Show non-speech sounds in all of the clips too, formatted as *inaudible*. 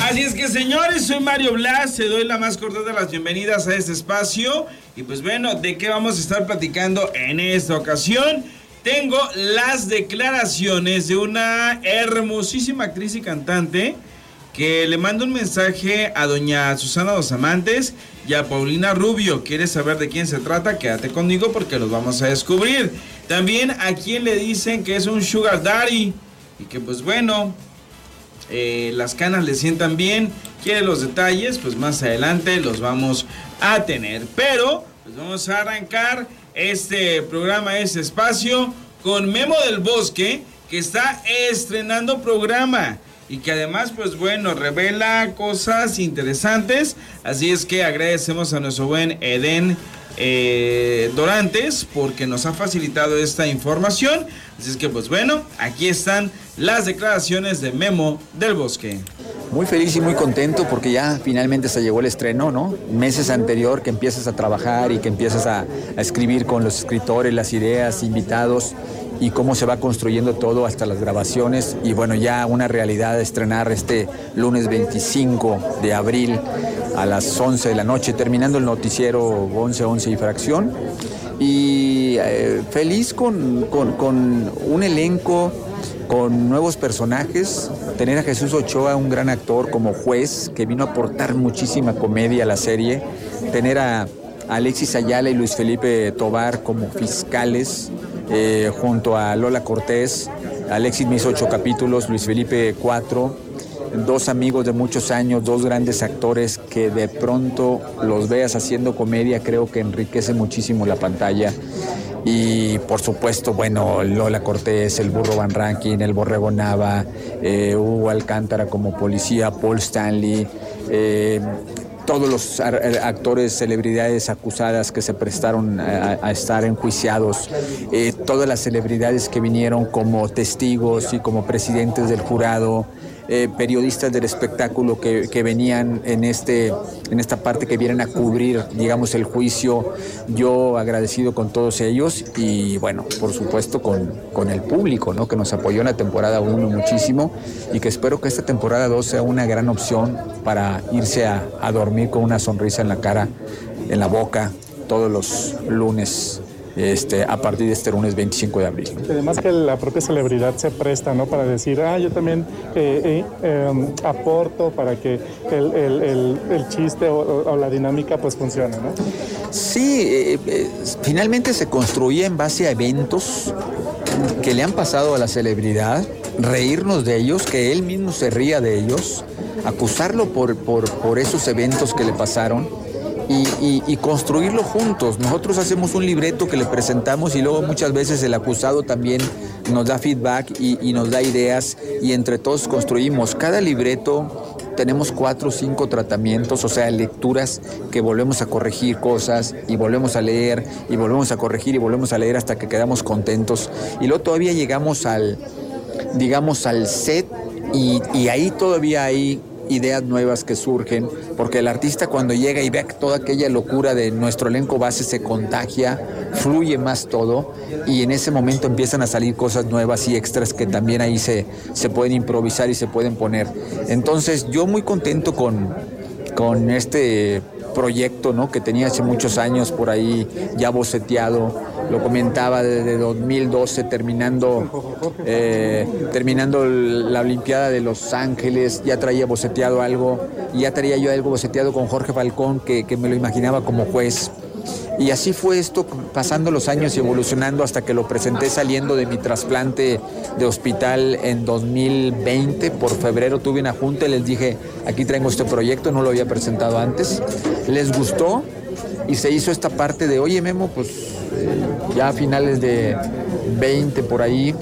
Así es que señores, soy Mario Blas, te doy la más corta de las bienvenidas a este espacio. Y pues bueno, ¿de qué vamos a estar platicando en esta ocasión? Tengo las declaraciones de una hermosísima actriz y cantante que le manda un mensaje a doña Susana Dos Amantes y a Paulina Rubio. ¿Quieres saber de quién se trata? Quédate conmigo porque los vamos a descubrir. También a quien le dicen que es un sugar daddy y que pues bueno, eh, las canas le sientan bien. Quiere los detalles, pues más adelante los vamos a tener. Pero pues vamos a arrancar este programa, este espacio con Memo del Bosque que está estrenando programa y que además, pues bueno, revela cosas interesantes. Así es que agradecemos a nuestro buen Eden eh, Dorantes porque nos ha facilitado esta información. Así es que, pues bueno, aquí están las declaraciones de Memo del Bosque. Muy feliz y muy contento porque ya finalmente se llegó el estreno, ¿no? Meses anterior que empiezas a trabajar y que empiezas a, escribir con los escritores, las ideas, invitados y cómo se va construyendo todo hasta las grabaciones y bueno, ya una realidad estrenar este lunes 25 de abril a las 11 de la noche, terminando el noticiero 11, 11 y fracción. Y eh, feliz con, un elenco con nuevos personajes, tener a Jesús Ochoa, un gran actor como juez, que vino a aportar muchísima comedia a la serie, tener a Alexis Ayala y Luis Felipe Tobar como fiscales, eh, junto a Lola Cortés. Alexis me hizo ocho capítulos, Luis Felipe cuatro. Dos amigos de muchos años, dos grandes actores que de pronto los veas haciendo comedia, creo que enriquece muchísimo la pantalla. Y por supuesto, bueno, Lola Cortés, el Burro Van Rankin, el Borrego Nava, eh, Hugo Alcántara como policía, Paul Stanley, eh, todos los actores, celebridades acusadas que se prestaron a, estar enjuiciados, eh, todas las celebridades que vinieron como testigos y como presidentes del jurado, eh, periodistas del espectáculo que, venían en, este, en esta parte que vienen a cubrir, digamos, el juicio. Yo agradecido con todos ellos y, bueno, por supuesto con, con el público, ¿no? Que nos apoyó en la temporada 1 muchísimo y que espero que esta temporada 2 sea una gran opción para irse a dormir con una sonrisa en la cara, en la boca, todos los lunes este, a partir de este lunes 25 de abril. Además que la propia celebridad se presta ¿no? para decir, ah, yo también eh, eh, em, aporto para que el, chiste o, la dinámica pues funcione. ¿no? Sí, eh, finalmente se construye en base a eventos que le han pasado a la celebridad, reírnos de ellos, que él mismo se ría de ellos, acusarlo por, por, por esos eventos que le pasaron y, construirlo juntos. Nosotros hacemos un libreto que le presentamos y luego muchas veces el acusado también nos da feedback y, nos da ideas y entre todos construimos. Cada libreto tenemos cuatro o cinco tratamientos, o sea, lecturas que volvemos a corregir cosas y volvemos a leer y volvemos a corregir y volvemos a leer hasta que quedamos contentos. Y luego todavía llegamos al, digamos, al set y, y ahí todavía hay ideas nuevas que surgen, porque el artista cuando llega y ve toda aquella locura de nuestro elenco base se contagia, fluye más todo y en ese momento empiezan a salir cosas nuevas y extras que también ahí se, se pueden improvisar y se pueden poner. Entonces yo muy contento con, con este proyecto ¿no? que tenía hace muchos años por ahí ya boceteado, lo comentaba desde 2012 terminando, eh, terminando la Olimpiada de Los Ángeles, ya traía boceteado algo, ya traía yo algo boceteado con Jorge Falcón que, que me lo imaginaba como juez. Y así fue esto pasando los años y evolucionando hasta que lo presenté saliendo de mi trasplante de hospital en 2020. Por febrero tuve una junta y les dije, aquí traigo este proyecto, no lo había presentado antes. Les gustó y se hizo esta parte de, oye Memo, pues ya a finales de 20 por ahí,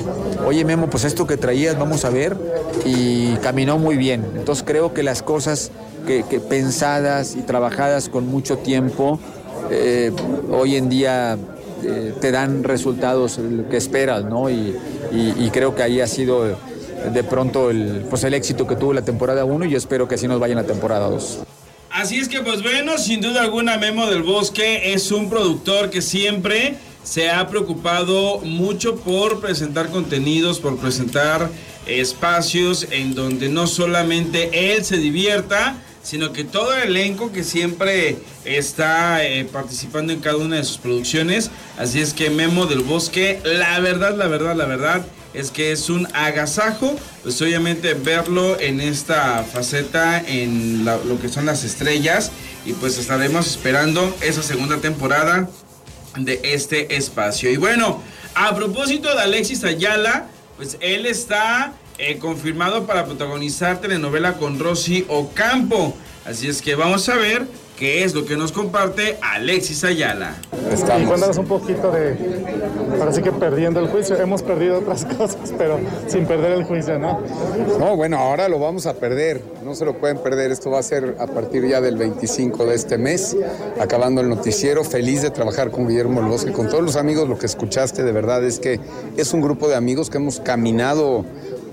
oye Memo, pues esto que traías, vamos a ver. Y caminó muy bien. Entonces creo que las cosas que pensadas y trabajadas con mucho tiempo, eh, hoy en día eh, te dan resultados que esperas, ¿no? Y, creo que ahí ha sido de pronto el, pues el éxito que tuvo la temporada 1 y yo espero que así nos vaya en la temporada 2. Así es que pues bueno, sin duda alguna Memo del Bosque es un productor que siempre se ha preocupado mucho por presentar contenidos, por presentar espacios en donde no solamente él se divierta, sino que todo el elenco que siempre está eh, participando en cada una de sus producciones. Así es que Memo del Bosque, la verdad, la verdad, la verdad es que es un agasajo, pues obviamente verlo en esta faceta, en lo que son las estrellas, y pues estaremos esperando esa segunda temporada de este espacio. Y bueno, a propósito de Alexis Ayala, pues él está eh, confirmado para protagonizar telenovela con Rosy Ocampo. Así es que vamos a ver qué es lo que nos comparte Alexis Ayala. Cuéntanos un poquito de, parece que perdiendo el juicio, hemos perdido otras *laughs* cosas, pero sin perder el juicio, ¿no? No, bueno, ahora lo vamos a perder, no se lo pueden perder, esto va a ser a partir ya del 25 de este mes, acabando el noticiero, feliz de trabajar con Guillermo El Bosque, con todos los amigos, lo que escuchaste de verdad es que es un grupo de amigos que hemos caminado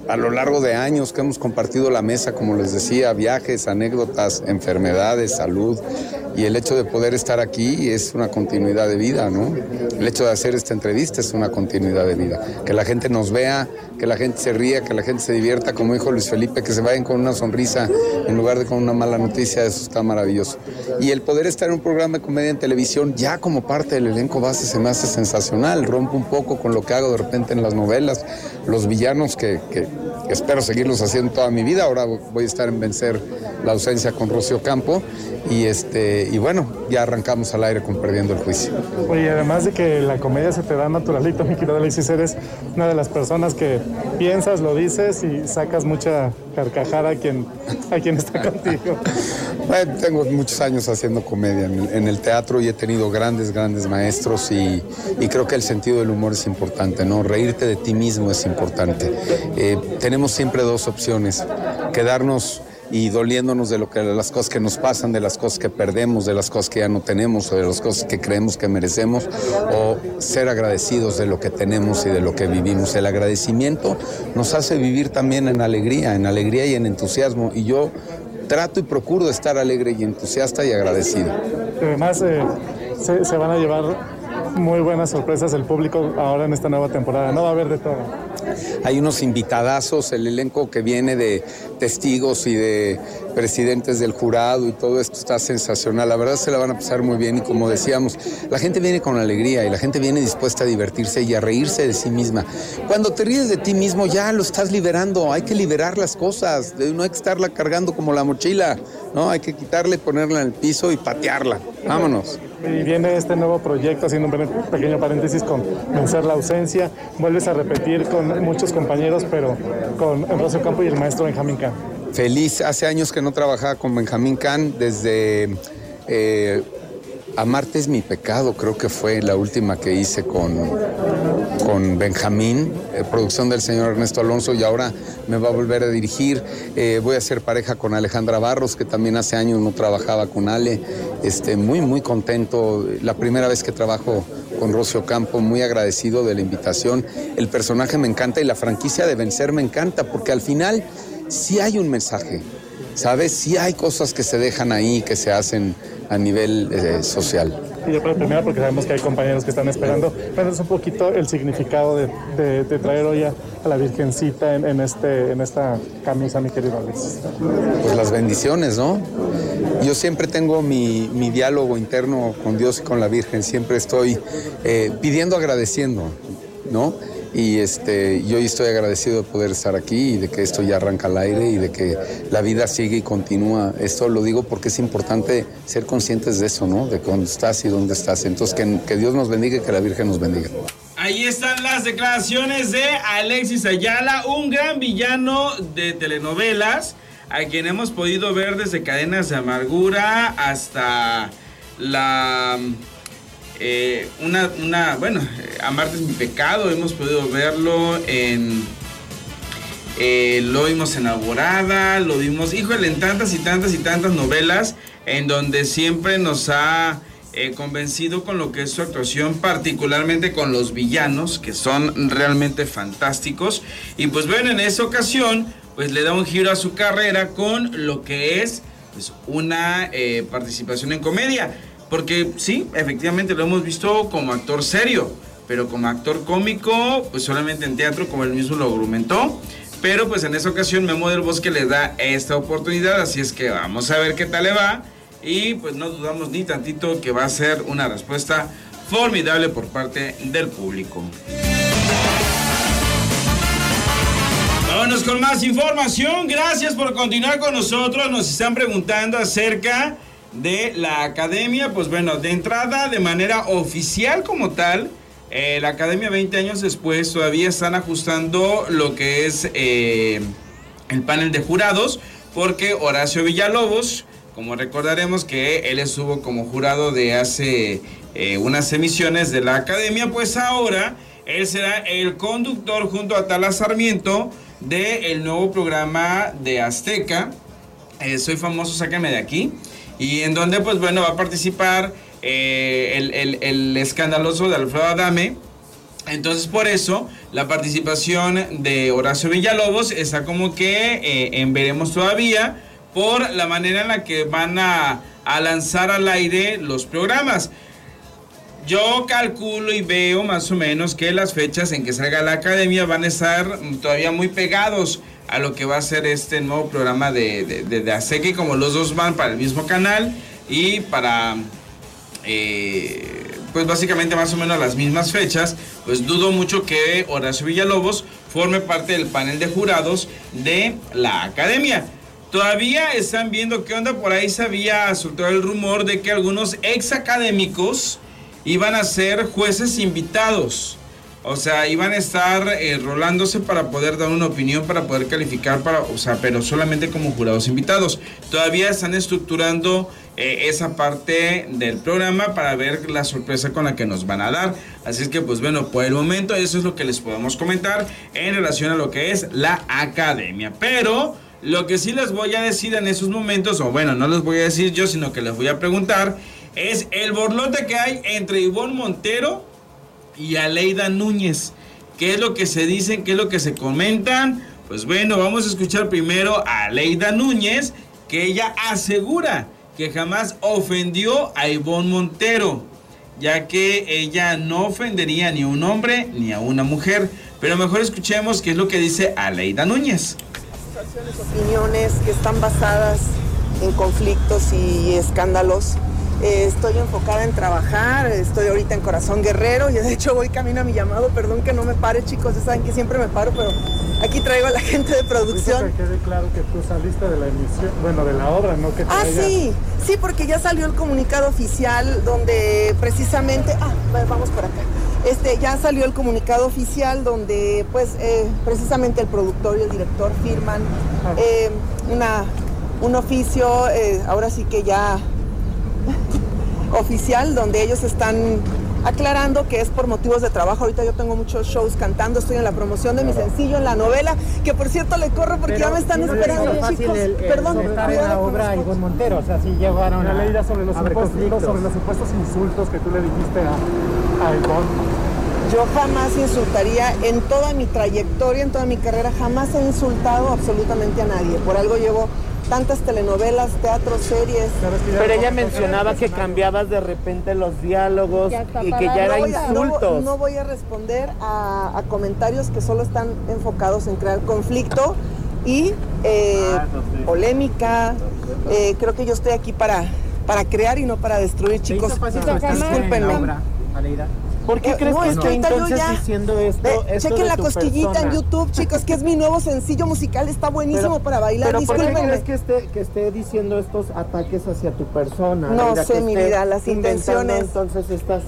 a lo largo de años que hemos compartido la mesa, como les decía, viajes, anécdotas, enfermedades, salud, y el hecho de poder estar aquí es una continuidad de vida, ¿no? El hecho de hacer esta entrevista es una continuidad de vida. Que la gente nos vea, que la gente se ría, que la gente se divierta, como dijo Luis Felipe, que se vayan con una sonrisa en lugar de con una mala noticia, eso está maravilloso. Y el poder estar en un programa de comedia en televisión ya como parte del elenco base se me hace sensacional, rompe un poco con lo que hago de repente en las novelas, los villanos que, que espero seguirlos haciendo toda mi vida, ahora voy a estar en vencer la ausencia con Rocío Campo y este y bueno, ya arrancamos al aire con Perdiendo el Juicio. Oye, además de que la comedia se te da naturalito, *laughs* mi querido Alexis, eres una de las personas que piensas, lo dices y sacas mucha carcajada a quien, a quien está *laughs* contigo. Tengo muchos años haciendo comedia en el, teatro y he tenido grandes, grandes maestros y, y, creo que el sentido del humor es importante, ¿no? Reírte de ti mismo es importante. Eh, tenemos siempre dos opciones, quedarnos y doliéndonos de lo que las cosas que nos pasan, de las cosas que perdemos, de las cosas que ya no tenemos o de las cosas que creemos que merecemos o ser agradecidos de lo que tenemos y de lo que vivimos. El agradecimiento nos hace vivir también en alegría, en alegría y en entusiasmo y yo trato y procuro estar alegre y entusiasta y agradecido. Además eh, se, se van a llevar muy buenas sorpresas el público ahora en esta nueva temporada. No va a haber de todo. Hay unos invitadazos, el elenco que viene de testigos y de presidentes del jurado y todo esto está sensacional. La verdad se la van a pasar muy bien y como decíamos, la gente viene con alegría y la gente viene dispuesta a divertirse y a reírse de sí misma. Cuando te ríes de ti mismo ya lo estás liberando, hay que liberar las cosas, no hay que estarla cargando como la mochila, no, hay que quitarle, ponerla en el piso y patearla. Vámonos. Y viene este nuevo proyecto, haciendo un pequeño paréntesis con Vencer la ausencia. Vuelves a repetir con muchos compañeros, pero con Rocío Campo y el maestro Benjamín Can. Feliz, hace años que no trabajaba con Benjamín Can, desde eh, Amarte es mi pecado, creo que fue la última que hice con, con Benjamín, eh, producción del señor Ernesto Alonso, y ahora me va a volver a dirigir. Eh, voy a ser pareja con Alejandra Barros, que también hace años no trabajaba con Ale. Este, muy, muy contento. La primera vez que trabajo con Rocio Campo, muy agradecido de la invitación. El personaje me encanta y la franquicia de Vencer me encanta, porque al final sí hay un mensaje, ¿sabes? Sí hay cosas que se dejan ahí, que se hacen a nivel eh, social. Y yo primero porque sabemos que hay compañeros que están esperando. es un poquito el significado de, traer hoy a, la Virgencita en, este, en esta camisa, mi querido Alex. Pues las bendiciones, ¿no? Yo siempre tengo mi, diálogo interno con Dios y con la Virgen. Siempre estoy eh, pidiendo, agradeciendo, ¿no? Y este, yo estoy agradecido de poder estar aquí y de que esto ya arranca al aire y de que la vida sigue y continúa. Esto lo digo porque es importante ser conscientes de eso, ¿no? De dónde estás y dónde estás. Entonces, que, que Dios nos bendiga y que la Virgen nos bendiga. Ahí están las declaraciones de Alexis Ayala, un gran villano de telenovelas, a quien hemos podido ver desde Cadenas de Amargura hasta la eh, una, una, bueno, Amarte es mi pecado, hemos podido verlo en... Eh, lo vimos en Alborada, lo vimos, híjole, en tantas y tantas y tantas novelas en donde siempre nos ha eh, convencido con lo que es su actuación, particularmente con los villanos, que son realmente fantásticos. Y pues bueno, en esa ocasión, pues le da un giro a su carrera con lo que es pues, una participación en comedia. Porque sí, efectivamente lo hemos visto como actor serio. pero como actor cómico, pues solamente en teatro, como él mismo lo argumentó. Pero pues en esa ocasión Memo del Bosque le da esta oportunidad, así es que vamos a ver qué tal le va. Y pues no dudamos ni tantito que va a ser una respuesta formidable por parte del público. Vámonos con más información. Gracias por continuar con nosotros. Nos están preguntando acerca de la academia. Pues bueno, de entrada, de manera oficial como tal, eh, la academia 20 años después todavía están ajustando lo que es eh, el panel de jurados. Porque Horacio Villalobos, como recordaremos que él estuvo como jurado de hace eh, unas emisiones de la academia, pues ahora él será el conductor junto a Tala Sarmiento del nuevo programa de Azteca. Soy famoso, sácame de aquí. Y en donde, pues bueno, va a participar eh, el, escandaloso de Alfredo Adame. Entonces, por eso, la participación de Horacio Villalobos está como que eh, en veremos todavía por la manera en la que van a, a lanzar al aire los programas. Yo calculo y veo más o menos que las fechas en que salga la academia van a estar todavía muy pegados a lo que va a ser este nuevo programa de, de, de, como los dos van para el mismo canal y para, eh, pues básicamente más o menos las mismas fechas, pues dudo mucho que Horacio Villalobos forme parte del panel de jurados de la academia. Todavía están viendo qué onda, por ahí se había soltado el rumor de que algunos ex académicos iban a ser jueces invitados. O sea, iban a estar eh, rolándose para poder dar una opinión, para poder calificar, para, o sea, pero solamente como jurados invitados. Todavía están estructurando eh, esa parte del programa para ver la sorpresa con la que nos van a dar. Así es que, pues bueno, por el momento eso es lo que les podemos comentar en relación a lo que es la academia. Pero lo que sí les voy a decir en esos momentos, o bueno, no les voy a decir yo, sino que les voy a preguntar, es el borlote que hay entre Ivonne Montero y Aleida Núñez. ¿Qué es lo que se dicen? ¿Qué es lo que se comentan? Pues bueno, vamos a escuchar primero a Aleida Núñez, que ella asegura que jamás ofendió a Ivonne Montero, ya que ella no ofendería ni a un hombre ni a una mujer. Pero mejor escuchemos qué es lo que dice Aleida Núñez. Opiniones que están basadas en conflictos y escándalos eh, estoy enfocada en trabajar, estoy ahorita en Corazón Guerrero y de hecho voy camino a mi llamado, perdón que no me pare chicos, ya saben que siempre me paro, pero aquí traigo a la gente de producción. Que quede claro que tú saliste de la emisión, bueno, de la obra, ¿no? Que ah, sí, sí, porque ya salió el comunicado oficial donde precisamente, ah, vamos por acá. Este, ya salió el comunicado oficial donde pues eh, precisamente el productor y el director firman ah. eh, una, un oficio, ahora sí que ya oficial donde ellos están aclarando que es por motivos de trabajo. Ahorita yo tengo muchos shows cantando, estoy en la promoción de mi sencillo, en la novela, que por cierto le corro porque ya me están esperando, chicos. Perdón, estar en la obra Montero, o sea, si llevaron a, leída sobre los, supuestos, sobre los supuestos insultos que tú le dijiste a, a Ivonne. Yo jamás insultaría en toda mi trayectoria, en toda mi carrera, jamás he insultado absolutamente a nadie. Por algo llevo tantas telenovelas, teatro, series. Pero ella mencionaba que cambiabas de repente los diálogos y que ya era insultos. No, voy a responder a, comentarios que solo están enfocados en crear conflicto y eh, ah, polémica. Eh, creo que yo estoy aquí para, para crear y no para destruir, chicos. Discúlpenme. ¿Por qué crees que estoy entonces diciendo esto? chequen la cosquillita en YouTube, chicos, que es mi nuevo sencillo musical, está buenísimo para bailar. Pero ¿por qué crees que esté, que esté diciendo estos ataques hacia tu persona? No sé, mi vida, las intenciones. Entonces estas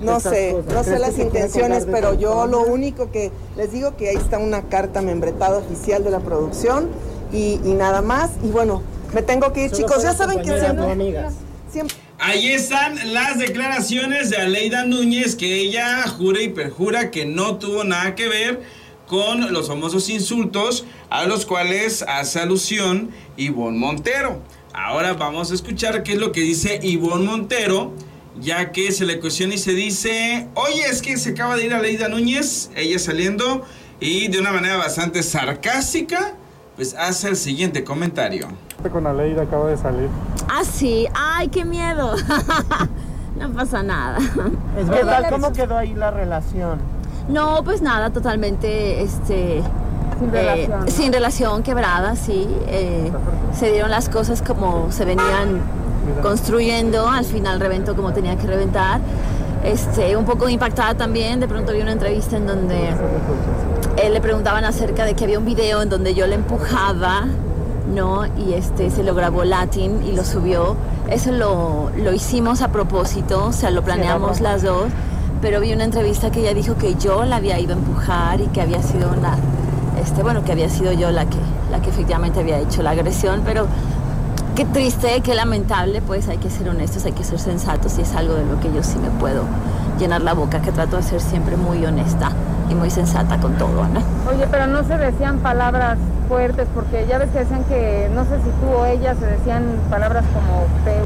no sé, no sé las intenciones, pero yo lo único que les digo que ahí está una carta membretada oficial de la producción y, nada más. Y bueno, me tengo que ir, chicos. Ya saben que siempre, siempre Ahí están las declaraciones de Aleida Núñez que ella jura y perjura que no tuvo nada que ver con los famosos insultos a los cuales hace alusión Ivonne Montero. Ahora vamos a escuchar qué es lo que dice Ivonne Montero, ya que se le cuestiona y se dice, oye, es que se acaba de ir Aleida Núñez, ella saliendo, y de una manera bastante sarcástica, pues hace el siguiente comentario con Aleida acaba de salir. Ah, sí. Ay, qué miedo. *laughs* No pasa nada. ¿Qué tal? ¿Cómo quedó ahí la relación? No, pues nada, totalmente, este... Sin relación, ¿no? sin relación, quebrada, sí. Eh, se dieron las cosas como se venían construyendo, al final reventó como tenía que reventar. Este, un poco impactada también, de pronto vi una entrevista en donde él le preguntaban acerca de que había un video en donde yo le empujaba, ¿no? Y este se lo grabó Latin y lo subió. Eso lo, lo hicimos a propósito, o sea, lo planeamos las dos, pero vi una entrevista que ella dijo que yo la había ido a empujar y que había sido una, este, bueno, que había sido yo la que, la que efectivamente había hecho la agresión, pero qué triste, qué lamentable, pues hay que ser honestos, hay que ser sensatos y es algo de lo que yo sí me puedo llenar la boca, que trato de ser siempre muy honesta y muy sensata con todo, ¿no? Oye, pero no se decían palabras fuertes, porque ya ves que decían que, no sé si tú o ella se decían palabras como feo.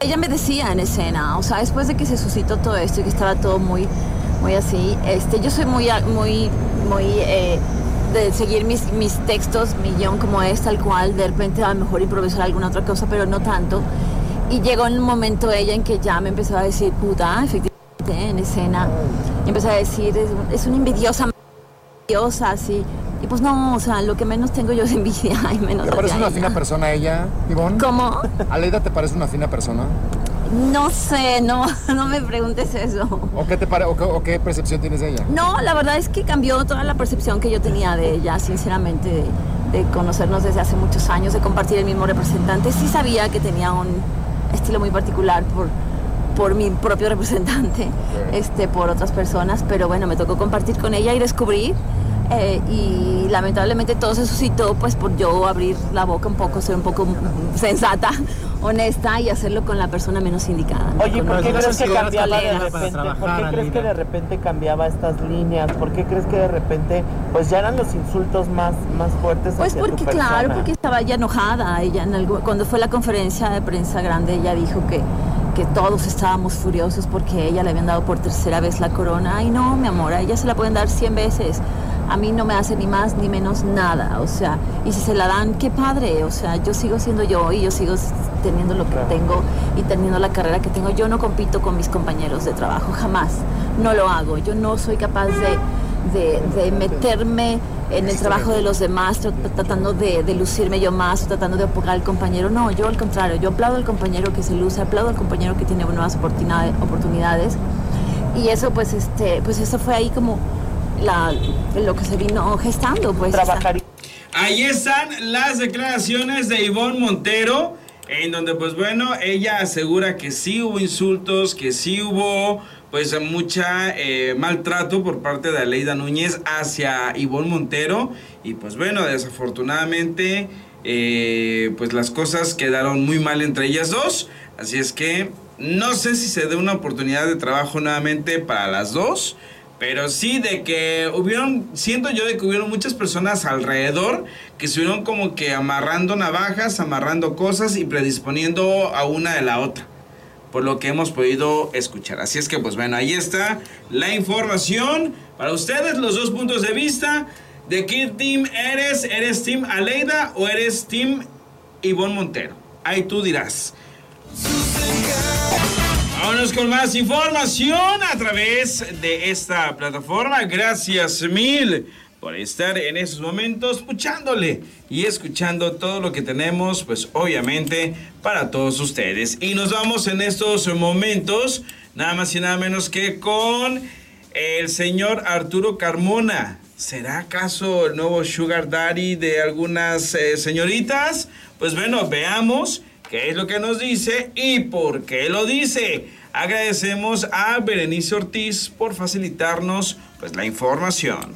Ella me decía en escena, o sea, después de que se suscitó todo esto y que estaba todo muy, muy así, este, yo soy muy, muy, muy eh, de seguir mis, mis textos, mi guion como es, tal cual, de repente a lo mejor improvisar alguna otra cosa, pero no tanto. Y llegó un momento ella en que ya me empezó a decir, puta, efectivamente, en escena, y empezó a decir, es, es una envidiosa, envidiosa, así. Y pues no, o sea, lo que menos tengo yo es envidia *laughs* y menos ¿Te parece una a fina ella. persona ella, Ivonne? ¿Cómo? ¿Aleida te parece una fina persona? No sé, no, *laughs* no me preguntes eso. ¿O qué, te pare- o qué, o qué percepción tienes de ella? No, la verdad es que cambió toda la percepción que yo tenía de ella, sinceramente, de, de conocernos desde hace muchos años, de compartir el mismo representante. Sí sabía que tenía un estilo muy particular por, por mi propio representante, este, por otras personas, pero bueno, me tocó compartir con ella y descubrir. eh, y lamentablemente todo se suscitó pues por yo abrir la boca un poco, ser un poco sensata, honesta y hacerlo con la persona menos indicada. ¿no? Oye, ¿por qué crees que cambiaba de repente? ¿Por qué crees que de repente cambiaba estas líneas? ¿Por qué crees que de repente pues ya eran los insultos más, más fuertes Pues hacia tu porque, claro, porque estaba ya enojada. Ella en algo- cuando fue la conferencia de prensa grande, ella dijo que, que todos estábamos furiosos porque ella le habían dado por tercera vez la corona. Ay, no, mi amor, a ella se la pueden dar 100 veces. A mí no me hace ni más ni menos nada. O sea, y si se la dan, qué padre. O sea, yo sigo siendo yo y yo sigo teniendo lo que tengo y teniendo la carrera que tengo. Yo no compito con mis compañeros de trabajo, jamás. No lo hago. Yo no soy capaz de de, de meterme en el trabajo de los demás, tr- tratando de, de lucirme yo más, tratando de apoyar al compañero. No, yo al contrario, yo aplaudo al compañero que se luce, aplaudo al compañero que tiene nuevas oportunidades. oportunidades. Y eso, pues, este, pues eso fue ahí como la, lo que se vino gestando, pues. Trabajar Ahí están las declaraciones de Ivonne Montero, en donde pues bueno, ella asegura que sí hubo insultos, que sí hubo pues mucha eh, maltrato por parte de Aleida Núñez hacia Ivonne Montero y pues bueno, desafortunadamente eh, pues las cosas quedaron muy mal entre ellas dos, así es que no sé si se dé una oportunidad de trabajo nuevamente para las dos. Pero sí, de que hubieron, siento yo de que hubieron muchas personas alrededor que estuvieron como que amarrando navajas, amarrando cosas y predisponiendo a una de la otra. Por lo que hemos podido escuchar. Así es que, pues bueno, ahí está la información. Para ustedes, los dos puntos de vista. ¿De qué team eres? ¿Eres team Aleida o eres team Ivonne Montero? Ahí tú dirás. Vámonos con más información a través de esta plataforma. Gracias mil por estar en esos momentos escuchándole y escuchando todo lo que tenemos, pues obviamente para todos ustedes. Y nos vamos en estos momentos, nada más y nada menos que con el señor Arturo Carmona. ¿Será acaso el nuevo Sugar Daddy de algunas eh, señoritas? Pues bueno, veamos qué es lo que nos dice y por qué lo dice. Agradecemos a Berenice Ortiz por facilitarnos pues la información.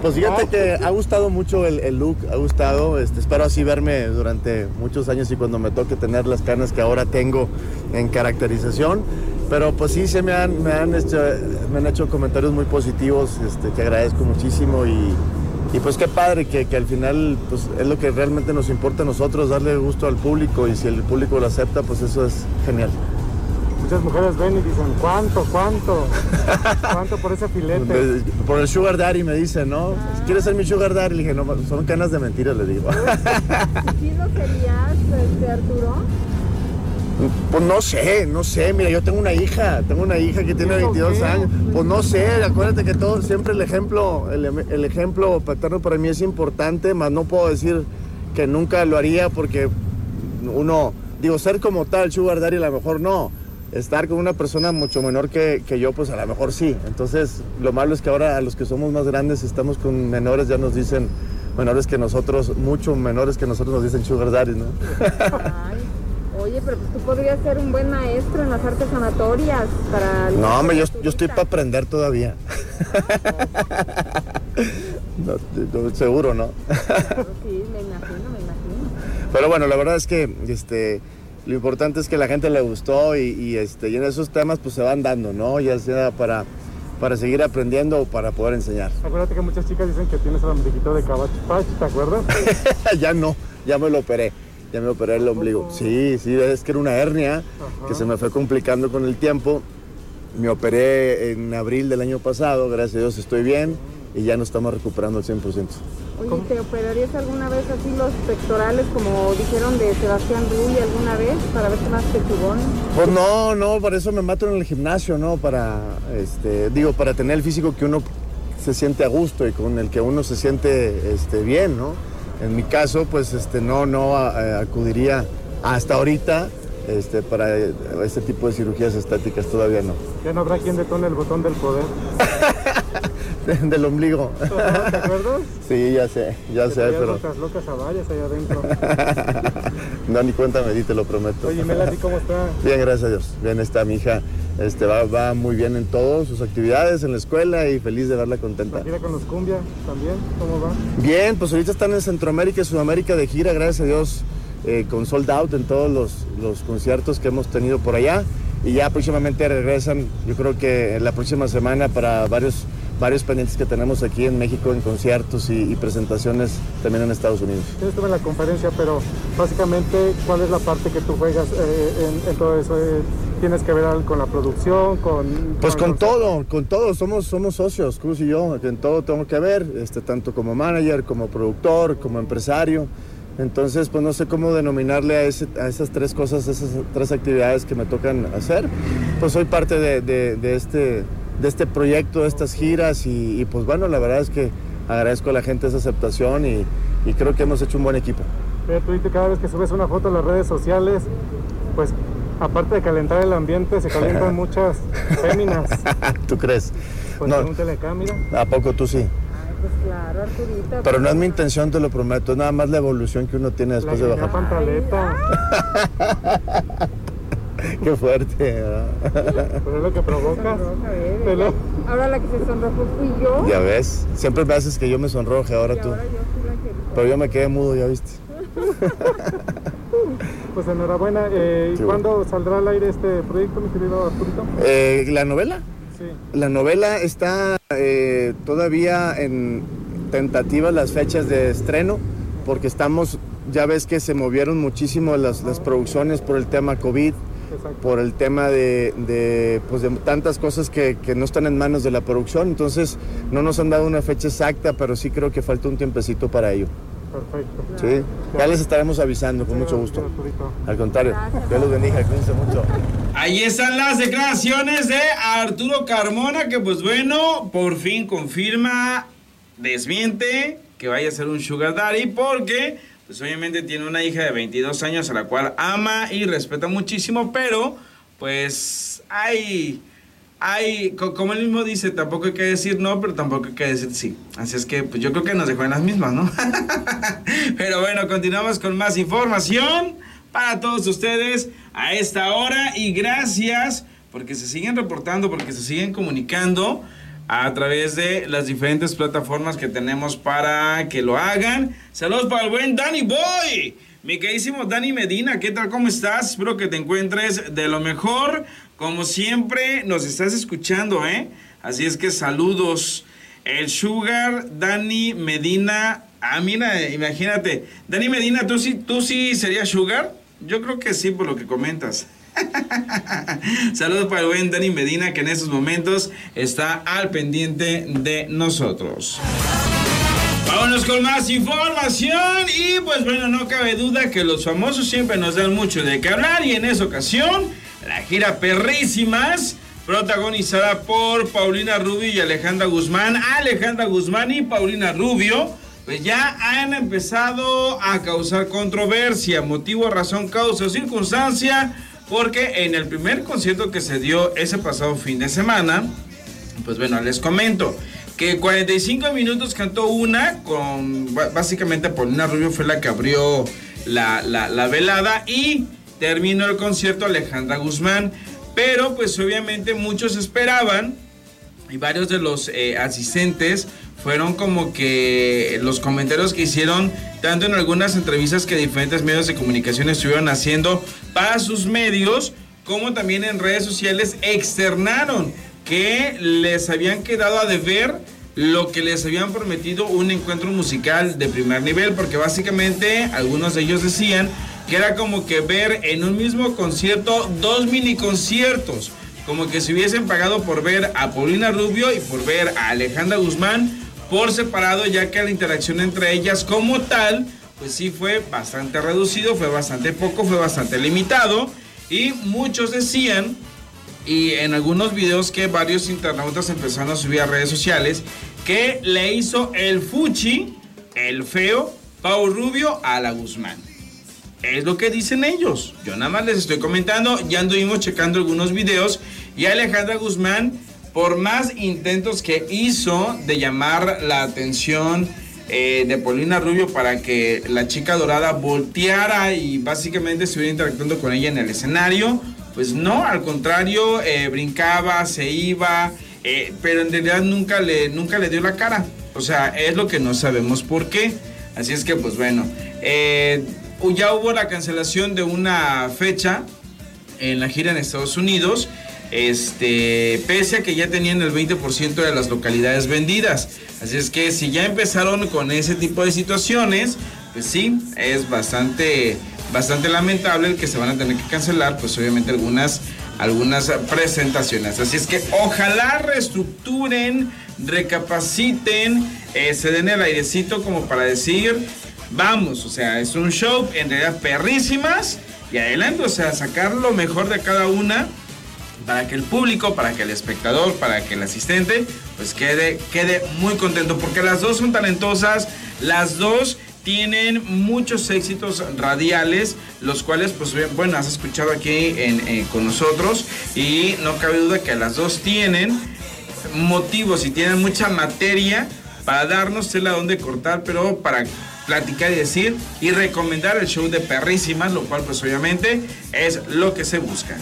Pues fíjate que ha gustado mucho el, el look, ha gustado, este, espero así verme durante muchos años y cuando me toque tener las canas que ahora tengo en caracterización, pero pues sí se me han, me han, hecho, me han hecho comentarios muy positivos este, que agradezco muchísimo y, y pues qué padre que, que al final pues es lo que realmente nos importa a nosotros, darle gusto al público y si el público lo acepta pues eso es genial. Muchas mujeres ven y dicen, ¿cuánto, cuánto? *laughs* ¿Cuánto por ese filete? Pues, Por el sugar daddy me dicen, ¿no? ¿Quieres ser mi sugar daddy? Le dije, no, son canas de mentiras, le digo. ¿Sí *laughs* lo serías, este, Arturo? Pues no sé, no sé, mira, yo tengo una hija, tengo una hija que tiene 22 años, pues no sé, acuérdate que todo, siempre el ejemplo, el, el ejemplo paterno para mí es importante, más no puedo decir que nunca lo haría porque uno, digo, ser como tal, Sugar Daddy a lo mejor no, estar con una persona mucho menor que, que, yo, pues a lo mejor sí. Entonces, lo malo es que ahora a los que somos más grandes estamos con menores, ya nos dicen menores que nosotros, mucho menores que nosotros nos dicen Sugar Daddy, ¿no? Oye, pero pues tú podrías ser un buen maestro en las artes sanatorias para... No, hombre, *laughs* yo, yo estoy para aprender todavía. no, seguro, ¿no? *laughs* sí, me imagino, me imagino. Pero bueno, la verdad es que este, lo importante es que la gente le gustó y, este, y en esos temas pues se van dando, ¿no? Ya sea para, para seguir aprendiendo o para poder enseñar. Acuérdate que muchas chicas dicen que tienes el ombliguito de caballo, ¿te acuerdas? *laughs* ya no, ya me lo operé ya me operé el ombligo. Sí, sí, es que era una hernia que se me fue complicando con el tiempo. Me operé en abril del año pasado, gracias a Dios estoy bien y ya nos estamos recuperando al 100%. Oye, ¿te operarías alguna vez así los pectorales como dijeron de Sebastián Rulli alguna vez para verte más pechugón? Pues no, no, para eso me mato en el gimnasio, ¿no? Para, este, digo, para tener el físico que uno se siente a gusto y con el que uno se siente este, bien, ¿no? En mi caso, pues este, no, no acudiría hasta ahorita este, para este tipo de cirugías estáticas, todavía no. Ya no habrá quien detone el botón del poder. *laughs* del ombligo. ¿Te acuerdas? *laughs* Sí, ya sé, ya sé, pero... locas, locas a vallas allá adentro. *laughs* no, ni cuenta me di, te lo prometo. Oye, Melanie, ¿cómo está? Bien, gracias a Dios. Bien está mi hija. Este, va, va muy bien en todas sus actividades, en la escuela y feliz de verla contenta. gira con los cumbia también? ¿Cómo va? Bien, pues ahorita están en Centroamérica y Sudamérica de gira, gracias a Dios, eh, con sold out en todos los, los conciertos que hemos tenido por allá. Y ya próximamente regresan, yo creo que en la próxima semana para varios varios pendientes que tenemos aquí en México en conciertos y, presentaciones también en Estados Unidos. Yo estuve en la conferencia, pero básicamente, ¿cuál es la parte que tú juegas eh, en, todo eso? Eh, ¿Tienes que ver con la producción? con Pues con, todo, con todo. Somos, somos socios, Cruz y yo. En todo tengo que ver, este, tanto como manager, como productor, como empresario. Entonces, pues no sé cómo denominarle a, esas tres cosas, esas tres actividades que me tocan hacer. Pues soy parte de este de este proyecto, de estas giras y, pues bueno, la verdad es que agradezco a la gente esa aceptación y, creo que hemos hecho un buen equipo. Pero tú cada vez que subes una foto en las redes sociales, pues aparte de calentar el ambiente, se calientan *laughs* muchas féminas. *laughs* ¿Tú crees? Pues no. pregúntale acá, mira. ¿A poco tú sí? Pues claro, Arturito. Pero no es mi intención, te lo prometo, es nada más la evolución que uno tiene después de bajar. pantaleta. *laughs* *laughs* Qué fuerte. *laughs* Pero es lo que provoca. Ahora la que se sonrojó fui yo. Ya ves, siempre me haces que yo me sonroje, ahora tú. Pero yo me quedé mudo, ya viste. *laughs* pues enhorabuena. Eh, ¿Y cuándo saldrá al aire este proyecto, mi querido Arturito? Eh, ¿La novela? Sí. La novela está eh, todavía en tentativas las fechas de estreno, porque estamos, ya ves que se movieron muchísimo las, las producciones por el tema COVID por el tema de, pues de tantas cosas que, no están en manos de la producción. Entonces, no nos han dado una fecha exacta, pero sí creo que falta un tiempecito para ello. Perfecto. Sí, ya les estaremos avisando con mucho gusto. Al contrario, Dios los bendiga, cuídense mucho. Ahí están las declaraciones de Arturo Carmona, que pues bueno, por fin confirma, desmiente que vaya a ser un sugar daddy, porque pues obviamente tiene una hija de 22 años a la cual ama y respeta muchísimo, pero pues hay, hay, como él mismo dice, tampoco hay que decir no, pero tampoco hay que decir sí. Así es que pues yo creo que nos dejó en las mismas, ¿no? *laughs* pero bueno, continuamos con más información para todos ustedes a esta hora y gracias porque se siguen reportando, porque se siguen comunicando a través de las diferentes plataformas que tenemos para que lo hagan. Saludos para el buen Danny Boy. Mi queridísimo Dani Medina, ¿qué tal? ¿Cómo estás? Espero que te encuentres de lo mejor. Como siempre, nos estás escuchando, ¿eh? Así es que saludos. El Sugar, Dani Medina. Ah, mira, imagínate. Dani Medina, ¿tú sí, ¿tú sí serías Sugar? Yo creo que sí, por lo que comentas. *laughs* Saludos para el buen Dani Medina que en estos momentos está al pendiente de nosotros. Vámonos con más información y pues bueno, no cabe duda que los famosos siempre nos dan mucho de qué hablar y en esa ocasión la gira Perrísimas protagonizada por Paulina Rubio y Alejandra Guzmán, Alejandra Guzmán y Paulina Rubio pues ya han empezado a causar controversia, motivo, razón, causa circunstancia, porque en el primer concierto que se dio ese pasado fin de semana, pues bueno, les comento que 45 minutos cantó una, con básicamente Paulina Rubio fue la que abrió la, la velada y terminó el concierto Alejandra Guzmán, pero pues obviamente muchos esperaban y varios de los eh, asistentes fueron como que los comentarios que hicieron tanto en algunas entrevistas que diferentes medios de comunicación estuvieron haciendo para sus medios, como también en redes sociales externaron que les habían quedado a deber lo que les habían prometido un encuentro musical de primer nivel, porque básicamente algunos de ellos decían que era como que ver en un mismo concierto dos mini conciertos, como que se hubiesen pagado por ver a Paulina Rubio y por ver a Alejandra Guzmán por separado, ya que la interacción entre ellas como tal, pues sí fue bastante reducido, fue bastante poco, fue bastante limitado y muchos decían y en algunos videos que varios internautas empezaron a subir a redes sociales que le hizo el fuchi, el feo, Pau Rubio a la Guzmán. Es lo que dicen ellos. Yo nada más les estoy comentando. Ya anduvimos checando algunos videos. Y Alejandra Guzmán, por más intentos que hizo de llamar la atención eh, de Paulina Rubio para que la chica dorada volteara y básicamente estuviera interactuando con ella en el escenario, pues no, al contrario, eh, brincaba, se iba, eh, pero en realidad nunca le, nunca le dio la cara. O sea, es lo que no sabemos por qué. Así es que, pues bueno, ya hubo la cancelación de una fecha en la gira en Estados Unidos, este, pese a que ya tenían el 20% de las localidades vendidas. Así es que si ya empezaron con ese tipo de situaciones, pues sí, es bastante, bastante lamentable el que se van a tener que cancelar, pues obviamente algunas, algunas presentaciones. Así es que ojalá reestructuren, recapaciten, eh, se den el airecito como para decir, vamos, o sea, es un show en realidad perrísimas y adelante, o sea, sacar lo mejor de cada una para que el público, para que el espectador, para que el asistente, pues quede, quede muy contento, porque las dos son talentosas, las dos tienen muchos éxitos radiales, los cuales, pues, bueno, has escuchado aquí eh, con nosotros y no cabe duda que las dos tienen motivos y tienen mucha materia para darnos tela donde cortar, pero para platicar y decir y recomendar el show de Perrísimas, lo cual pues obviamente es lo que se busca.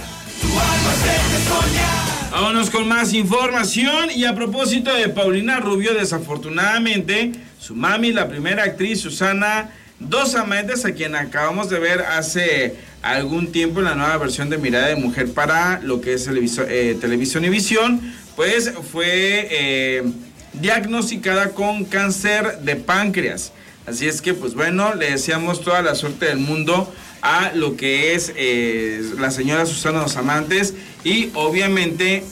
Vámonos con más información y a propósito de Paulina Rubio, desafortunadamente su mami, la primera actriz Susana Dos Amantes, a quien acabamos de ver hace algún tiempo en la nueva versión de Mirada de Mujer para lo que es eh, Televisión y Visión, pues fue eh, diagnosticada con cáncer de páncreas. Así es que, pues bueno, le deseamos toda la suerte del mundo a lo que es eh, la señora Susana Dos Amantes y obviamente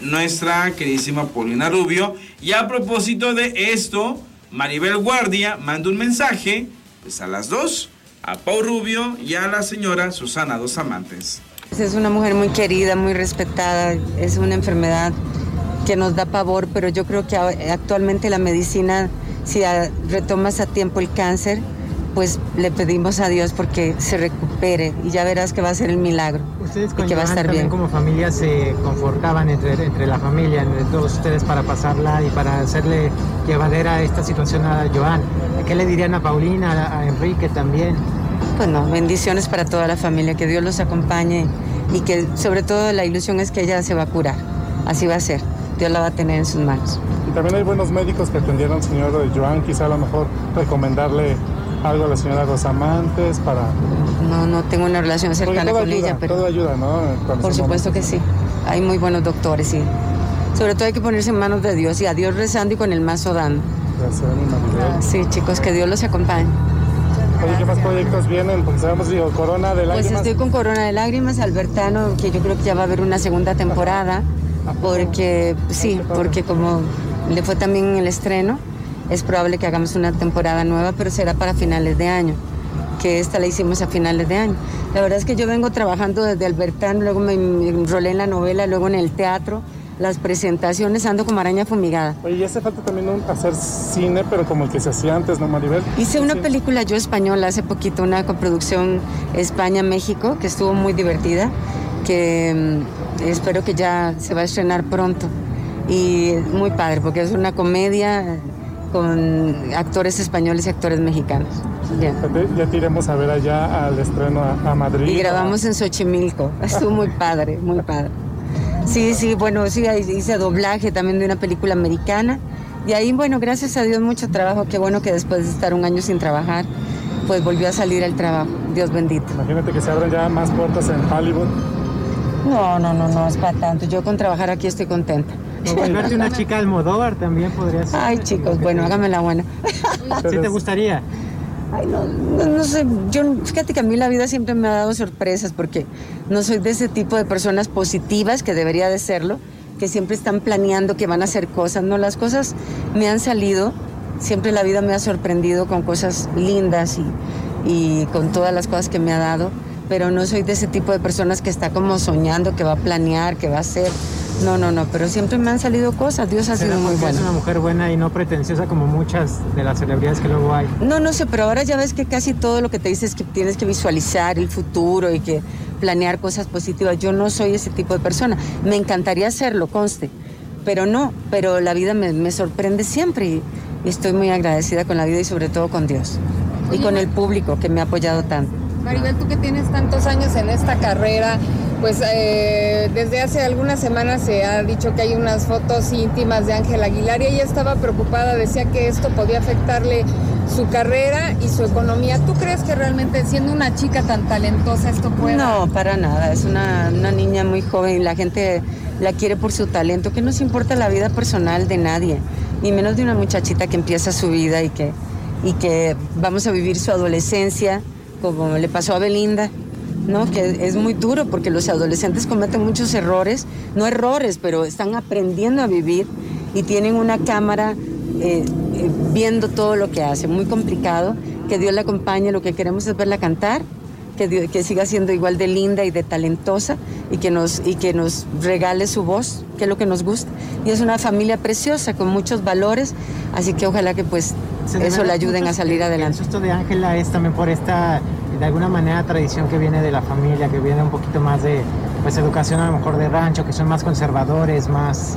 nuestra queridísima Paulina Rubio. Y a propósito de esto, Maribel Guardia manda un mensaje pues a las dos, a Pau Rubio y a la señora Susana Dos Amantes. Es una mujer muy querida, muy respetada, es una enfermedad que nos da pavor, pero yo creo que actualmente la medicina si retomas a tiempo el cáncer, pues le pedimos a Dios porque se recupere y ya verás que va a ser el milagro. Ustedes y que va a estar bien. como familia se confortaban entre, entre la familia, entre todos ustedes para pasarla y para hacerle llevadera esta situación a Joan. ¿Qué le dirían a Paulina, a Enrique también? Bueno, bendiciones para toda la familia, que Dios los acompañe y que sobre todo la ilusión es que ella se va a curar. Así va a ser. Dios la va a tener en sus manos. Y también hay buenos médicos que atendieron al señor Joan, quizá a lo mejor recomendarle algo a la señora Dos Amantes para... No, no tengo una relación cercana con ella, pero... Todo ayuda, ¿no? Por supuesto que sí. Hay muy buenos doctores, sí. Sobre todo hay que ponerse en manos de Dios y a Dios rezando y con el mazo dando. Gracias, sí, chicos, que Dios los acompañe. Oye, ¿qué más proyectos vienen? Porque sabemos, digo, Corona de Lágrimas. Pues estoy con Corona de Lágrimas, Albertano, que yo creo que ya va a haber una segunda temporada, porque, sí, porque como le fue también el estreno es probable que hagamos una temporada nueva, pero será para finales de año, que esta la hicimos a finales de año. La verdad es que yo vengo trabajando desde Albertán, luego me enrolé en la novela, luego en el teatro, las presentaciones, ando como araña fumigada. Oye, y hace falta también un- hacer cine, pero como el que se hacía antes, ¿no, Maribel? Hice una película yo española hace poquito, una coproducción España-México, que estuvo muy divertida, que mm, espero que ya se va a estrenar pronto. Y muy padre, porque es una comedia con actores españoles y actores mexicanos. Ya. Ya te iremos a ver allá al estreno a, a Madrid. Y grabamos en Xochimilco. *laughs* Estuvo muy padre, muy padre. Sí, sí, bueno, sí, hice doblaje también de una película americana. Y ahí, bueno, gracias a Dios, mucho trabajo. Qué bueno que después de estar un año sin trabajar, pues volvió a salir el trabajo. Dios bendito. Imagínate que se abran ya más puertas en Hollywood. No, no, no, no, es para tanto. Yo con trabajar aquí estoy contenta. O volverte una chica Almodóvar también podría ser. Ay, chicos, bueno, hágame la buena. ¿Sí te gustaría? Ay, no, no, no sé, yo, fíjate que a mí la vida siempre me ha dado sorpresas porque no soy de ese tipo de personas positivas, que debería de serlo, que siempre están planeando que van a hacer cosas. No, las cosas me han salido, siempre la vida me ha sorprendido con cosas lindas y, y con todas las cosas que me ha dado, pero no soy de ese tipo de personas que está como soñando, que va a planear, que va a hacer. No, no, no, pero siempre me han salido cosas, Dios ha ¿Será sido muy bueno. Es una mujer buena y no pretenciosa como muchas de las celebridades que luego hay. No, no sé, pero ahora ya ves que casi todo lo que te dice es que tienes que visualizar el futuro y que planear cosas positivas. Yo no soy ese tipo de persona. Me encantaría hacerlo, conste, pero no, pero la vida me, me sorprende siempre y, y estoy muy agradecida con la vida y sobre todo con Dios y con el público que me ha apoyado tanto. Maribel, tú que tienes tantos años en esta carrera, pues eh, desde hace algunas semanas se ha dicho que hay unas fotos íntimas de Ángela Aguilar y ella estaba preocupada, decía que esto podía afectarle su carrera y su economía. ¿Tú crees que realmente siendo una chica tan talentosa esto pueda? No, para nada. Es una, una niña muy joven y la gente la quiere por su talento. Que nos importa la vida personal de nadie, ni menos de una muchachita que empieza su vida y que, y que vamos a vivir su adolescencia como le pasó a Belinda. ¿No? Que es muy duro porque los adolescentes cometen muchos errores, no errores, pero están aprendiendo a vivir y tienen una cámara eh, eh, viendo todo lo que hace. Muy complicado, que Dios la acompañe, lo que queremos es verla cantar, que, Dios- que siga siendo igual de linda y de talentosa y que, nos, y que nos regale su voz, que es lo que nos gusta. Y es una familia preciosa, con muchos valores, así que ojalá que pues eso le ayuden a salir adelante. El susto de Ángela es también por esta, de alguna manera, tradición que viene de la familia, que viene un poquito más de, pues, educación a lo mejor de rancho, que son más conservadores, más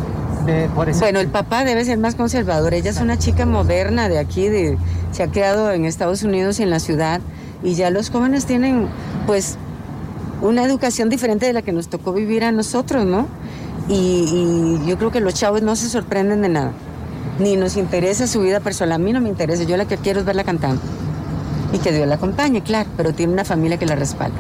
por ese- Bueno, el papá debe ser más conservador. Ella es una chica moderna de aquí, de, se ha criado en Estados Unidos en la ciudad. Y ya los jóvenes tienen, pues, una educación diferente de la que nos tocó vivir a nosotros, ¿no? Y, y yo creo que los chavos no se sorprenden de nada. Ni nos interesa su vida personal. A mí no me interesa. Yo la que quiero es verla cantando. Y que Dios la acompañe, claro. Pero tiene una familia que la respalda.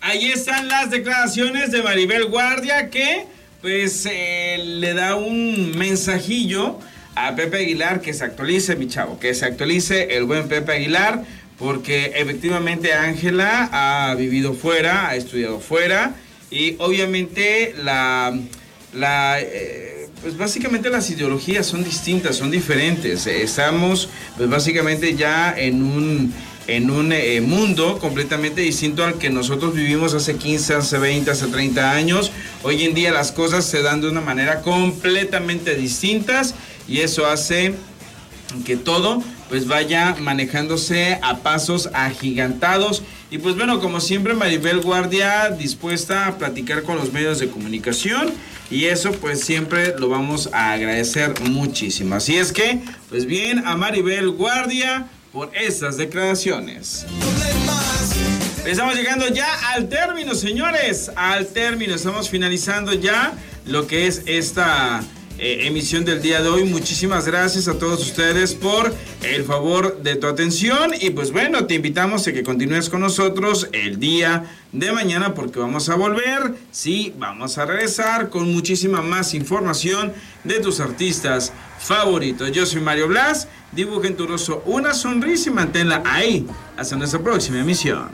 Ahí están las declaraciones de Maribel Guardia que pues eh, le da un mensajillo a Pepe Aguilar que se actualice, mi chavo, que se actualice el buen Pepe Aguilar porque efectivamente Ángela ha vivido fuera, ha estudiado fuera y obviamente la, la eh, pues básicamente las ideologías son distintas, son diferentes. Estamos pues básicamente ya en un en un eh, mundo completamente distinto al que nosotros vivimos hace 15, hace 20, hace 30 años. Hoy en día las cosas se dan de una manera completamente distintas y eso hace que todo pues vaya manejándose a pasos agigantados y pues bueno como siempre Maribel Guardia dispuesta a platicar con los medios de comunicación y eso pues siempre lo vamos a agradecer muchísimo así es que pues bien a Maribel Guardia por estas declaraciones Estamos llegando ya al término, señores. Al término. Estamos finalizando ya lo que es esta eh, emisión del día de hoy. Muchísimas gracias a todos ustedes por el favor de tu atención. Y pues bueno, te invitamos a que continúes con nosotros el día de mañana porque vamos a volver. Sí, vamos a regresar con muchísima más información de tus artistas favoritos. Yo soy Mario Blas. Dibuja en tu rostro una sonrisa y manténla ahí hasta nuestra próxima emisión.